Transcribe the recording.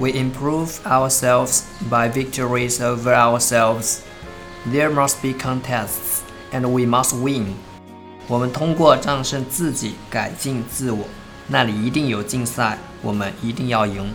we improve ourselves by victories over ourselves there must be contests and we must win 我们通过战胜自己改进自我那里一定有竞赛我们一定要赢